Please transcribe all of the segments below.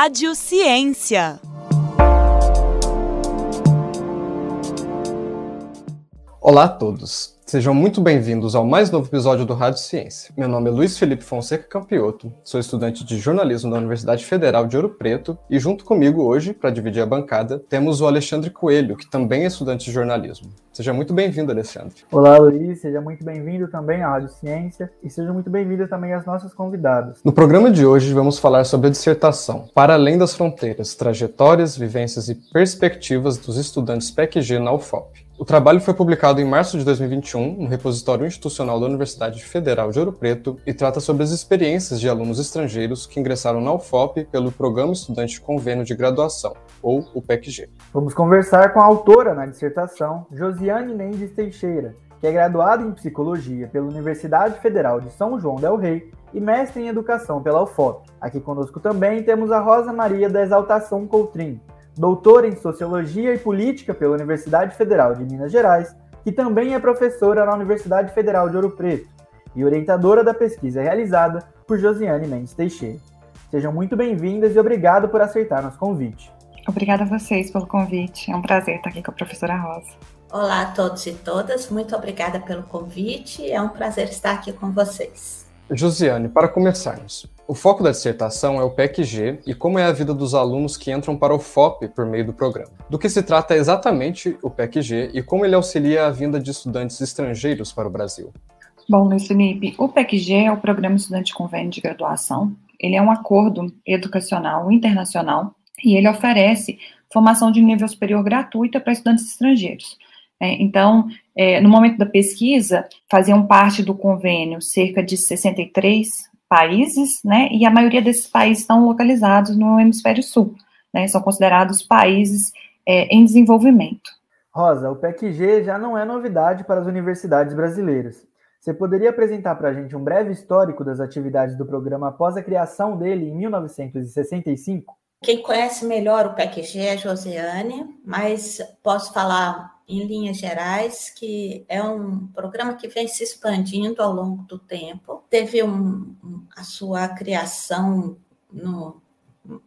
Rádio Ciência. Olá a todos. Sejam muito bem-vindos ao mais novo episódio do Rádio Ciência. Meu nome é Luiz Felipe Fonseca Campioto, sou estudante de jornalismo da Universidade Federal de Ouro Preto e junto comigo hoje, para dividir a bancada, temos o Alexandre Coelho, que também é estudante de jornalismo. Seja muito bem-vindo, Alexandre. Olá, Luiz, seja muito bem-vindo também à Rádio Ciência e seja muito bem-vindo também às nossas convidadas. No programa de hoje vamos falar sobre a dissertação Para Além das Fronteiras, Trajetórias, Vivências e Perspectivas dos Estudantes PECG na UFOP. O trabalho foi publicado em março de 2021 no repositório institucional da Universidade Federal de Ouro Preto e trata sobre as experiências de alunos estrangeiros que ingressaram na UFOP pelo Programa Estudante Convênio de Graduação, ou o PECG. Vamos conversar com a autora na dissertação, Josiane Mendes Teixeira, que é graduada em Psicologia pela Universidade Federal de São João del Rei e mestre em Educação pela UFOP. Aqui conosco também temos a Rosa Maria da Exaltação Coutrinho, doutora em Sociologia e Política pela Universidade Federal de Minas Gerais, que também é professora na Universidade Federal de Ouro Preto e orientadora da pesquisa realizada por Josiane Mendes Teixeira. Sejam muito bem-vindas e obrigado por aceitar nosso convite. Obrigada a vocês pelo convite. É um prazer estar aqui com a professora Rosa. Olá a todos e todas, muito obrigada pelo convite. É um prazer estar aqui com vocês. Josiane, para começarmos, o foco da dissertação é o PEC-G e como é a vida dos alunos que entram para o FOP por meio do programa. Do que se trata exatamente o PEC-G e como ele auxilia a vinda de estudantes estrangeiros para o Brasil? Bom, Luiz Felipe, o PEC-G é o Programa Estudante Convênio de Graduação. Ele é um acordo educacional internacional e ele oferece formação de nível superior gratuita para estudantes estrangeiros. É, então, é, no momento da pesquisa, faziam parte do convênio cerca de 63 países, né, e a maioria desses países estão localizados no hemisfério sul, né, são considerados países é, em desenvolvimento. Rosa, o PEC-G já não é novidade para as universidades brasileiras. Você poderia apresentar para a gente um breve histórico das atividades do programa após a criação dele em 1965? Quem conhece melhor o PEC-G é a Josiane, mas posso falar em linhas gerais, que é um programa que vem se expandindo ao longo do tempo. Teve um, a sua criação no,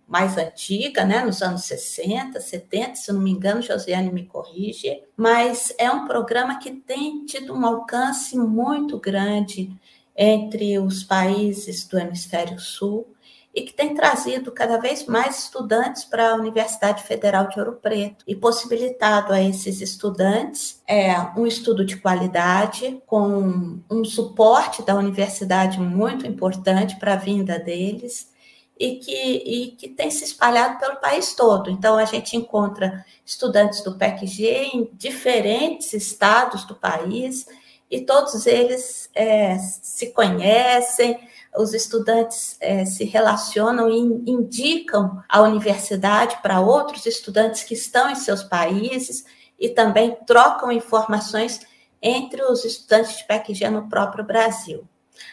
mais antiga, né, nos anos 60, 70, se não me engano, Josiane me corrige, mas é um programa que tem tido um alcance muito grande entre os países do hemisfério sul e que tem trazido cada vez mais estudantes para a Universidade Federal de Ouro Preto e possibilitado a esses estudantes é, um estudo de qualidade, com um suporte da universidade muito importante para a vinda deles. E que, e que tem se espalhado pelo país todo. Então, a gente encontra estudantes do PECG em diferentes estados do país, e todos eles é, se conhecem, os estudantes é, se relacionam e indicam a universidade para outros estudantes que estão em seus países e também trocam informações entre os estudantes de PECG no próprio Brasil.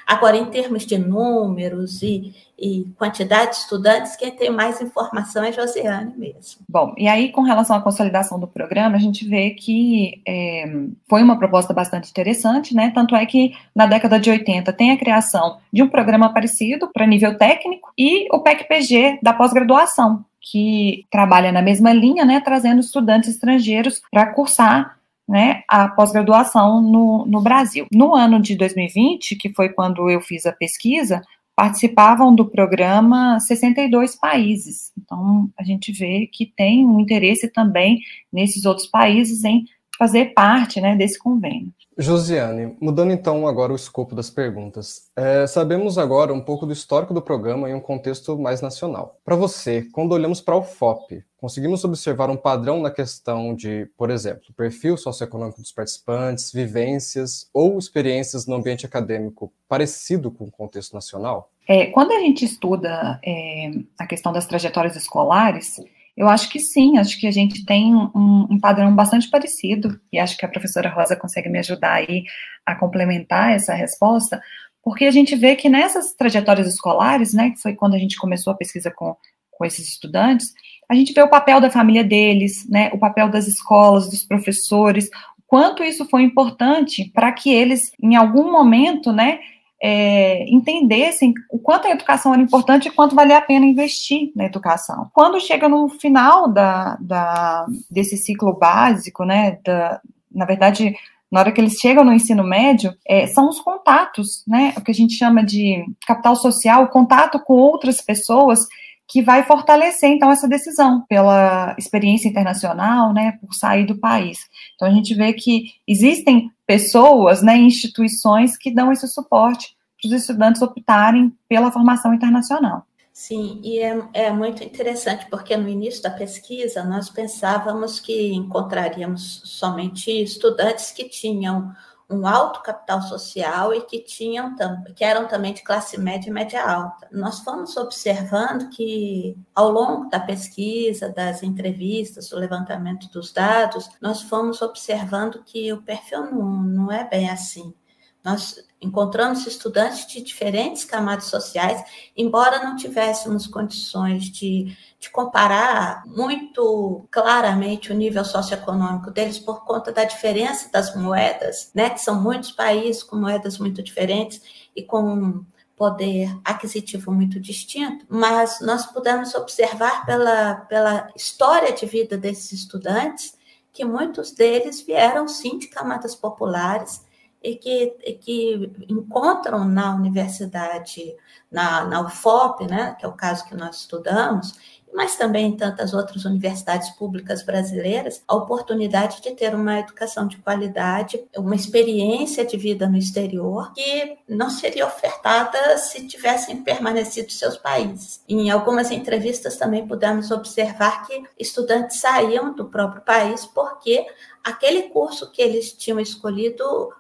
Agora, em termos de números e, e, quantidade de estudantes, quem tem mais informação é Josiane mesmo. Bom, e aí, com relação à consolidação do programa, a gente vê que é, foi uma proposta bastante interessante, né? Tanto é que na década de 80 tem a criação de um programa parecido para nível técnico e o PEC-PG da pós-graduação, que trabalha na mesma linha, né, trazendo estudantes estrangeiros para cursar né, a pós-graduação no, no Brasil. No ano de 2020, que foi quando eu fiz a pesquisa, participavam do programa 62 países. Então, a gente vê que tem um interesse também nesses outros países em fazer parte né, desse convênio. Josiane, mudando então agora o escopo das perguntas, é, sabemos agora um pouco do histórico do programa em um contexto mais nacional. Para você, quando olhamos para o FOP, conseguimos observar um padrão na questão de, por exemplo, perfil socioeconômico dos participantes, vivências ou experiências no ambiente acadêmico parecido com o contexto nacional? É, quando a gente estuda é, a questão das trajetórias escolares, eu acho que sim, acho que a gente tem um, um, padrão bastante parecido, e acho que a professora Rosa consegue me ajudar aí a complementar essa resposta, porque a gente vê que nessas trajetórias escolares, né, que foi quando a gente começou a pesquisa com, com esses estudantes, a gente vê o papel da família deles, né, o papel das escolas, dos professores, quanto isso foi importante para que eles, em algum momento, né, é, entendessem o quanto a educação era importante e quanto valia a pena investir na educação. Quando chega no final da, da, desse ciclo básico, né, da, na verdade, na hora que eles chegam no ensino médio, é, são os contatos, né, o que a gente chama de capital social, o contato com outras pessoas que vai fortalecer, então, essa decisão pela experiência internacional, né, por sair do país. Então, a gente vê que existem pessoas, né, instituições que dão esse suporte para os estudantes optarem pela formação internacional. Sim, e é, é, muito interessante, porque no início da pesquisa nós pensávamos que encontraríamos somente estudantes que tinham um alto capital social e que tinham que eram também de classe média e média alta. Nós fomos observando que ao longo da pesquisa, das entrevistas, do levantamento dos dados, nós fomos observando que o perfil não, não é bem assim. Nós encontramos estudantes de diferentes camadas sociais, embora não tivéssemos condições de, de comparar muito claramente o nível socioeconômico deles por conta da diferença das moedas, né, que são muitos países com moedas muito diferentes e com poder aquisitivo muito distinto, mas nós pudemos observar pela, pela história de vida desses estudantes que muitos deles vieram sim de camadas populares e que, e que encontram na universidade, na, na UFOP, né, que é o caso que nós estudamos, mas também em tantas outras universidades públicas brasileiras, a oportunidade de ter uma educação de qualidade, uma experiência de vida no exterior que não seria ofertada se tivessem permanecido seus países. Em algumas entrevistas também pudemos observar que estudantes saíam do próprio país porque aquele curso que eles tinham escolhido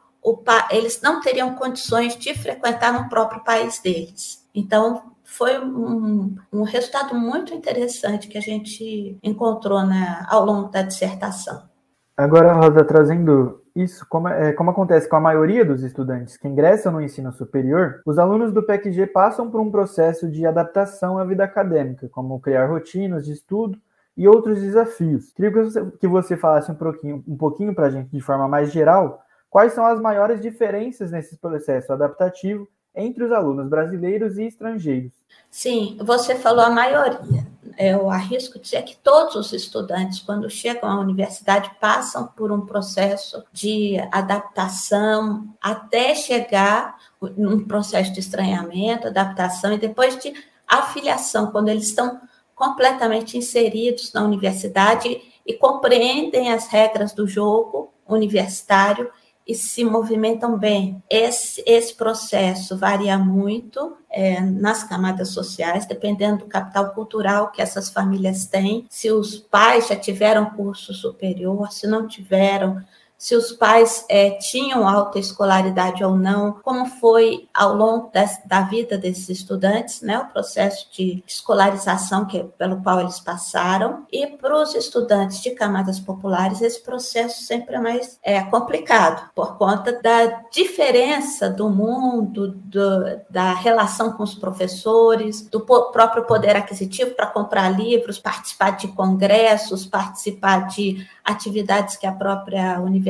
eles não teriam condições de frequentar no próprio país deles. Então, foi um, um resultado muito interessante que a gente encontrou né, ao longo da dissertação. Agora, Rosa, trazendo isso, como, é, como, acontece com a maioria dos estudantes que ingressam no ensino superior, os alunos do PECG passam por um processo de adaptação à vida acadêmica, como criar rotinas de estudo e outros desafios. Queria que você, que você falasse um pouquinho, um pouquinho para a gente, de forma mais geral, Quais são as maiores diferenças nesse processo adaptativo entre os alunos brasileiros e estrangeiros? Sim, você falou a maioria. Eu arrisco dizer que todos os estudantes, quando chegam à universidade, passam por um processo de adaptação até chegar num processo de estranhamento, adaptação e depois de afiliação, quando eles estão completamente inseridos na universidade e compreendem as regras do jogo universitário e se movimentam bem. Esse, esse processo varia muito é, nas camadas sociais, dependendo do capital cultural que essas famílias têm. Se os pais já tiveram curso superior, se não tiveram, se os pais é, tinham alta escolaridade ou não, como foi ao longo das, da vida desses estudantes, né, o processo de escolarização que, pelo qual eles passaram. E para os estudantes de camadas populares, esse processo sempre é mais é, complicado, por conta da diferença do mundo, do, da relação com os professores, do próprio poder aquisitivo para comprar livros, participar de congressos, participar de atividades que a própria universidade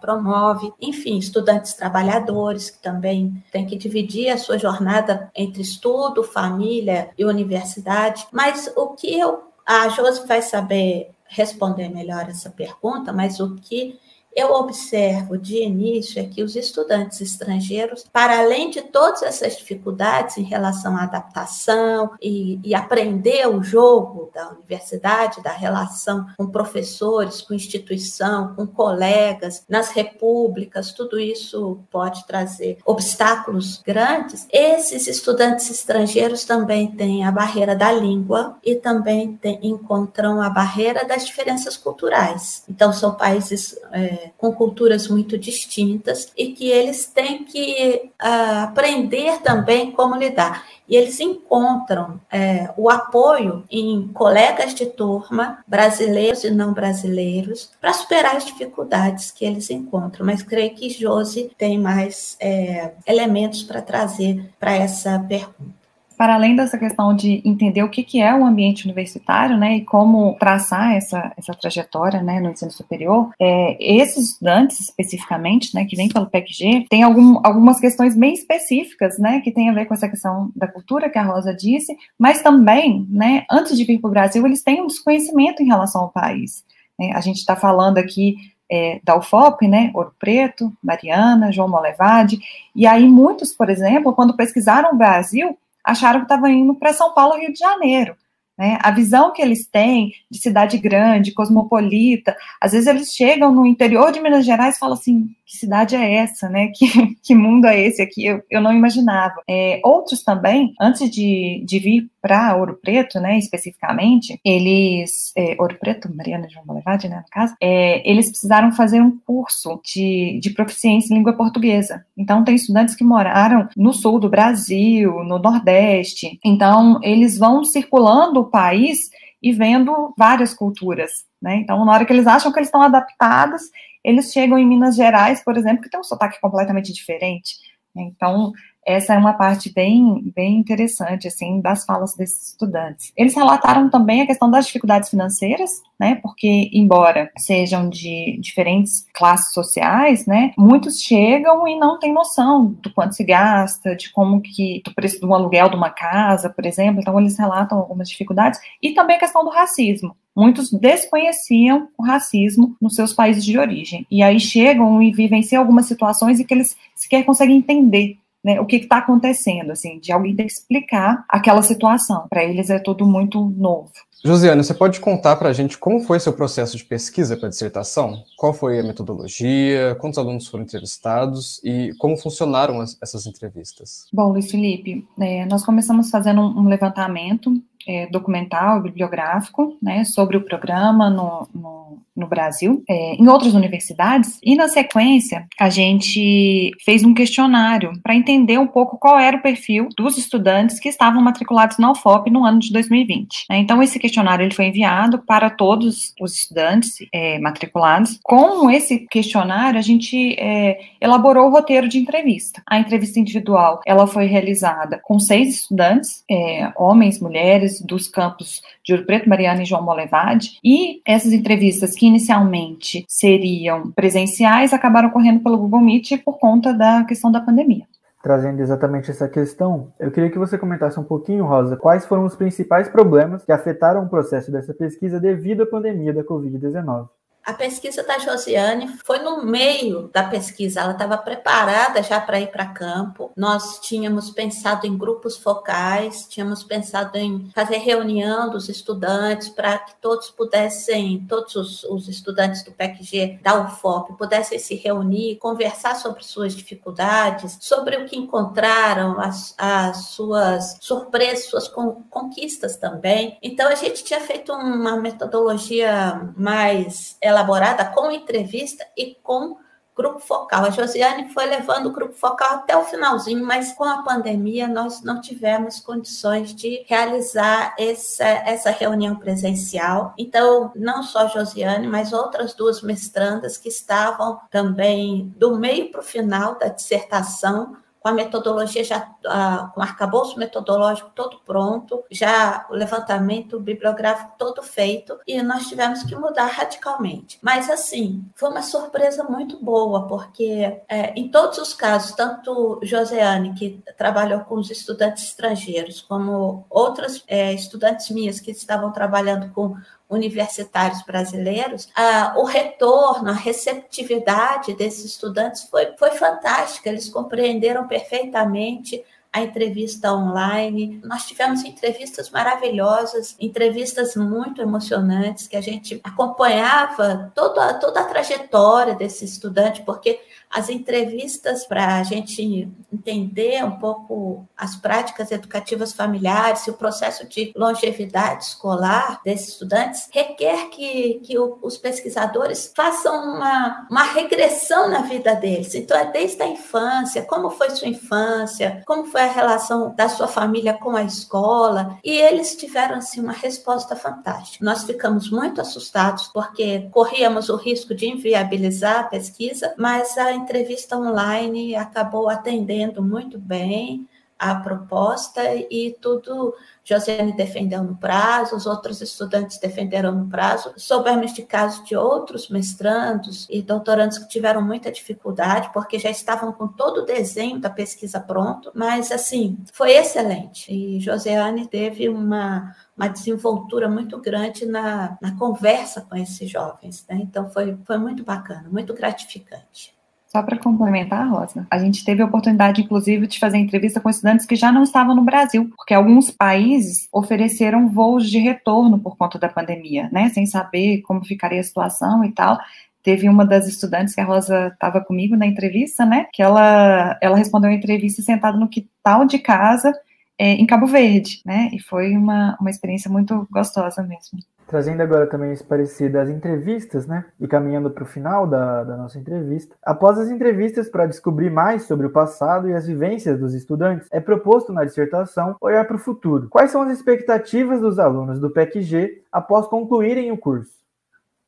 promove, enfim, estudantes trabalhadores que também têm que dividir a sua jornada entre estudo, família e universidade. Mas o que eu a Josi vai saber responder melhor essa pergunta, mas o que eu observo de início é que os estudantes estrangeiros, para além de todas essas dificuldades em relação à adaptação e, e aprender o jogo da universidade, da relação com professores, com instituição, com colegas, nas repúblicas, tudo isso pode trazer obstáculos grandes. Esses estudantes estrangeiros também têm a barreira da língua e também tem, encontram a barreira das diferenças culturais. Então, são países. É, com culturas muito distintas e que eles têm que uh, aprender também como lidar. E eles encontram é, o apoio em colegas de turma, brasileiros e não brasileiros, para superar as dificuldades que eles encontram. Mas creio que Josi tem mais é, elementos para trazer para essa pergunta. Para além dessa questão de entender o que, que é o ambiente universitário, né, e como traçar essa, essa trajetória, né, no ensino superior, é, esses estudantes, especificamente, né, que vêm pelo PECG, tem algum, algumas questões bem específicas, né, que tem a ver com essa questão da cultura que a Rosa disse, mas também, né, antes de vir para o Brasil, eles têm um desconhecimento em relação ao país. Né, a gente está falando aqui é, da UFOP, né, Ouro Preto, Mariana, João Molevade, e aí muitos, por exemplo, quando pesquisaram o Brasil, acharam que estava indo para São Paulo, Rio de Janeiro, né? A visão que eles têm de cidade grande, cosmopolita, às vezes eles chegam no interior de Minas Gerais e falam assim: que cidade é essa, né? Que, que mundo é esse aqui? Eu, eu não imaginava. É, outros também, antes de, de vir para Ouro Preto, né, especificamente, eles, é, Ouro Preto, Mariana João Bolevade, né, no caso, é, eles precisaram fazer um curso de, de proficiência em língua portuguesa. Então, tem estudantes que moraram no sul do Brasil, no Nordeste. Então, eles vão circulando o país e vendo várias culturas, né? Então, na hora que eles acham que eles estão adaptados, eles chegam em Minas Gerais, por exemplo, que tem um sotaque completamente diferente. Né? Então, essa é uma parte bem, bem interessante, assim, das falas desses estudantes. Eles relataram também a questão das dificuldades financeiras, né, porque, embora sejam de diferentes classes sociais, né, muitos chegam e não têm noção do quanto se gasta, de como que, do preço do aluguel de uma casa, por exemplo, então eles relatam algumas dificuldades, e também a questão do racismo, muitos desconheciam o racismo nos seus países de origem. E aí chegam e vivenciam algumas situações em que eles sequer conseguem entender né, o que está acontecendo, assim, de alguém ter que explicar aquela situação. Para eles é tudo muito novo. Josiane, você pode contar para a gente como foi seu processo de pesquisa para a dissertação? Qual foi a metodologia? Quantos alunos foram entrevistados? E como funcionaram as, essas entrevistas? Bom, Luiz Felipe, é, nós começamos fazendo um, levantamento é, documental, bibliográfico, né, sobre o programa no, no, no Brasil, é, em outras universidades, e na sequência a gente fez um questionário para entender um pouco qual era o perfil dos estudantes que estavam matriculados na UFOP no ano de 2020. Né. Então, esse questionário ele foi enviado para todos os estudantes é, matriculados. Com esse questionário, a gente é, elaborou o roteiro de entrevista. A entrevista individual ela foi realizada com seis estudantes, é, homens, mulheres, dos campos de Ouro Preto, Mariana e João Molevade, e essas entrevistas que inicialmente seriam presenciais acabaram correndo pelo Google Meet por conta da questão da pandemia trazendo exatamente essa questão, eu queria que você comentasse um pouquinho, Rosa, quais foram os principais problemas que afetaram o processo dessa pesquisa devido à pandemia da Covid-19. A pesquisa da Josiane foi no meio da pesquisa, ela estava preparada já para ir para campo. Nós tínhamos pensado em grupos focais, tínhamos pensado em fazer reunião dos estudantes para que todos pudessem, todos os, os, estudantes do PECG da UFOP pudessem se reunir, conversar sobre suas dificuldades, sobre o que encontraram, as, as suas surpresas, suas conquistas também. Então a gente tinha feito uma metodologia mais ela elaborada com entrevista e com grupo focal. A Josiane foi levando o grupo focal até o finalzinho, mas com a pandemia nós não tivemos condições de realizar essa, essa reunião presencial. Então, não só a Josiane, mas outras duas mestrandas que estavam também do meio para o final da dissertação com a metodologia já, com o arcabouço metodológico todo pronto, já o levantamento bibliográfico todo feito, e nós tivemos que mudar radicalmente. Mas, assim, foi uma surpresa muito boa, porque é, em todos os casos, tanto Joseane, que trabalhou com os estudantes estrangeiros, como outras é, estudantes minhas que estavam trabalhando com universitários brasileiros, o retorno, a receptividade desses estudantes foi, foi fantástica, eles compreenderam perfeitamente a entrevista online. Nós tivemos entrevistas maravilhosas, entrevistas muito emocionantes, que a gente acompanhava toda, toda a trajetória desse estudante, porque as entrevistas para a gente entender um pouco as práticas educativas familiares e o processo de longevidade escolar desses estudantes requer que, que o, os pesquisadores façam uma, uma regressão na vida deles. Então, é desde a infância, como foi sua infância, como foi a relação da sua família com a escola, e eles tiveram assim, uma resposta fantástica. Nós ficamos muito assustados porque corríamos o risco de inviabilizar a pesquisa, mas a entrevista online acabou atendendo muito bem. a proposta e tudo Josiane defendeu no prazo, os outros estudantes defenderam no prazo. Soubemos de casos de outros mestrandos e doutorandos que tiveram muita dificuldade, porque já estavam com todo o desenho da pesquisa pronto, mas assim, foi excelente. E Josiane teve uma, uma desenvoltura muito grande na, na conversa com esses jovens, né? Então foi, foi muito bacana, muito gratificante. Só para complementar, Rosa, a gente teve a oportunidade, inclusive, de fazer entrevista com estudantes que já não estavam no Brasil, porque alguns países ofereceram voos de retorno por conta da pandemia, né? Sem saber como ficaria a situação e tal. Teve uma das estudantes que a Rosa estava comigo na entrevista, né? Que ela, ela respondeu a entrevista sentada no quintal de casa é, em Cabo Verde, né? E foi uma, uma experiência muito gostosa mesmo. Trazendo agora também esse parecido às entrevistas, né? E caminhando para o final da, da nossa entrevista. Após as entrevistas para descobrir mais sobre o passado e as vivências dos estudantes, é proposto na dissertação olhar para o futuro. Quais são as expectativas dos alunos do PEC-G após concluírem o curso?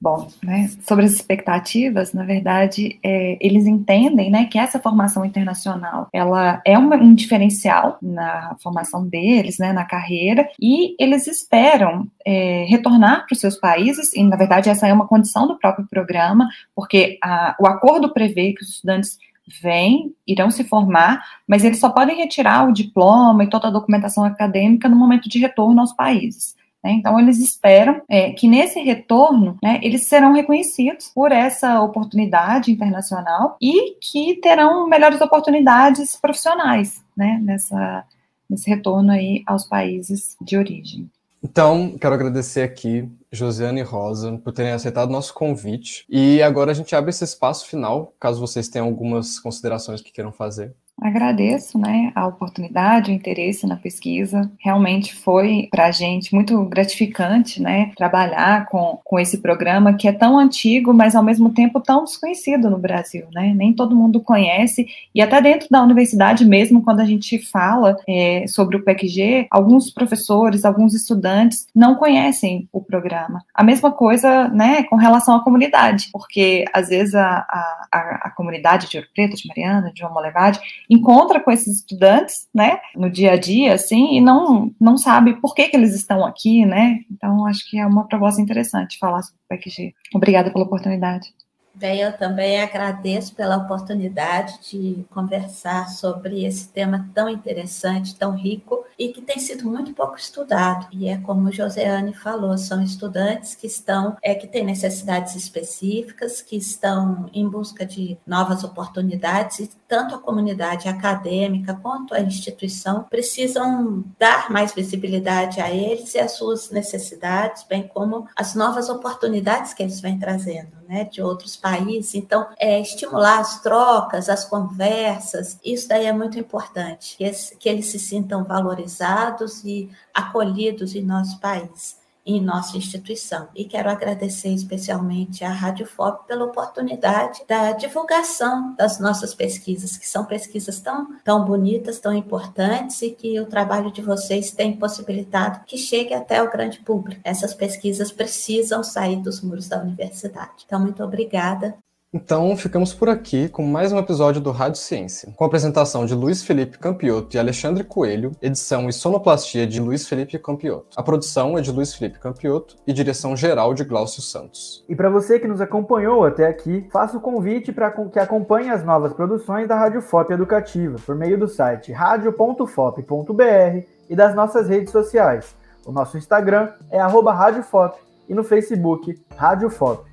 Bom, né, sobre as expectativas, na verdade, é, eles entendem né, que essa formação internacional ela é uma, um diferencial na formação deles, né, na carreira, e eles esperam é, retornar para os seus países, e na verdade essa é uma condição do próprio programa, porque a, o acordo prevê que os estudantes vêm, irão se formar, mas eles só podem retirar o diploma e toda a documentação acadêmica no momento de retorno aos países. Né? Então, eles esperam é, que nesse retorno, né, eles serão reconhecidos por essa oportunidade internacional e que terão melhores oportunidades profissionais né, nessa, nesse retorno aí aos países de origem. Então, quero agradecer aqui Josiane e Rosa por terem aceitado nosso convite. E agora a gente abre esse espaço final, caso vocês tenham algumas considerações que queiram fazer. Agradeço né, a oportunidade, o interesse na pesquisa. Realmente foi para a gente muito gratificante né, trabalhar com, com esse programa que é tão antigo, mas ao mesmo tempo tão desconhecido no Brasil. Né? Nem todo mundo conhece, e até dentro da universidade mesmo, quando a gente fala é, sobre o PECG, alguns professores, alguns estudantes não conhecem o programa. A mesma coisa né, com relação à comunidade, porque às vezes a, a, a, comunidade de Ouro Preto, de Mariana, de João Molevade, encontra com esses estudantes, né, no dia a dia, assim, e não, não sabe por que, que eles estão aqui, né? Então, acho que é uma proposta interessante falar sobre o PECG. Obrigada pela oportunidade. Bem, eu também agradeço pela oportunidade de conversar sobre esse tema tão interessante, tão rico e que tem sido muito pouco estudado. E é como Joseane falou, são estudantes que estão, é que têm necessidades específicas, que estão em busca de novas oportunidades e tanto a comunidade acadêmica quanto a instituição precisam dar mais visibilidade a eles e às suas necessidades, bem como as novas oportunidades que eles vêm trazendo, né, de outros países. Então, é estimular as trocas, as conversas, isso daí é muito importante, que, que eles se sintam valorizados e acolhidos em nosso país, em nossa instituição. E quero agradecer especialmente à Rádio FOP pela oportunidade da divulgação das nossas pesquisas, que são pesquisas tão, tão bonitas, tão importantes e que o trabalho de vocês tem possibilitado que chegue até o grande público. Essas pesquisas precisam sair dos muros da universidade. Então, muito obrigada então, ficamos por aqui com mais um episódio do Rádio Ciência, com a apresentação de Luiz Felipe Campioto e Alexandre Coelho, edição e sonoplastia de Luiz Felipe Campioto. A produção é de Luiz Felipe Campioto e direção geral de Glaucio Santos. E para você que nos acompanhou até aqui, faço o convite para que acompanhe as novas produções da Rádio FOP Educativa por meio do site radio.fop.br e das nossas redes sociais. O nosso Instagram é @radiofop e no Facebook Rádio FOP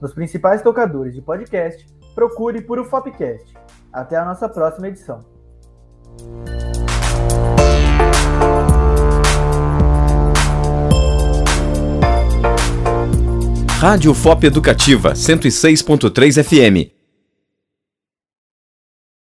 nos principais tocadores de podcast, procure por o Fopcast. Até a nossa próxima edição. Rádio FOP Educativa 106.3 FM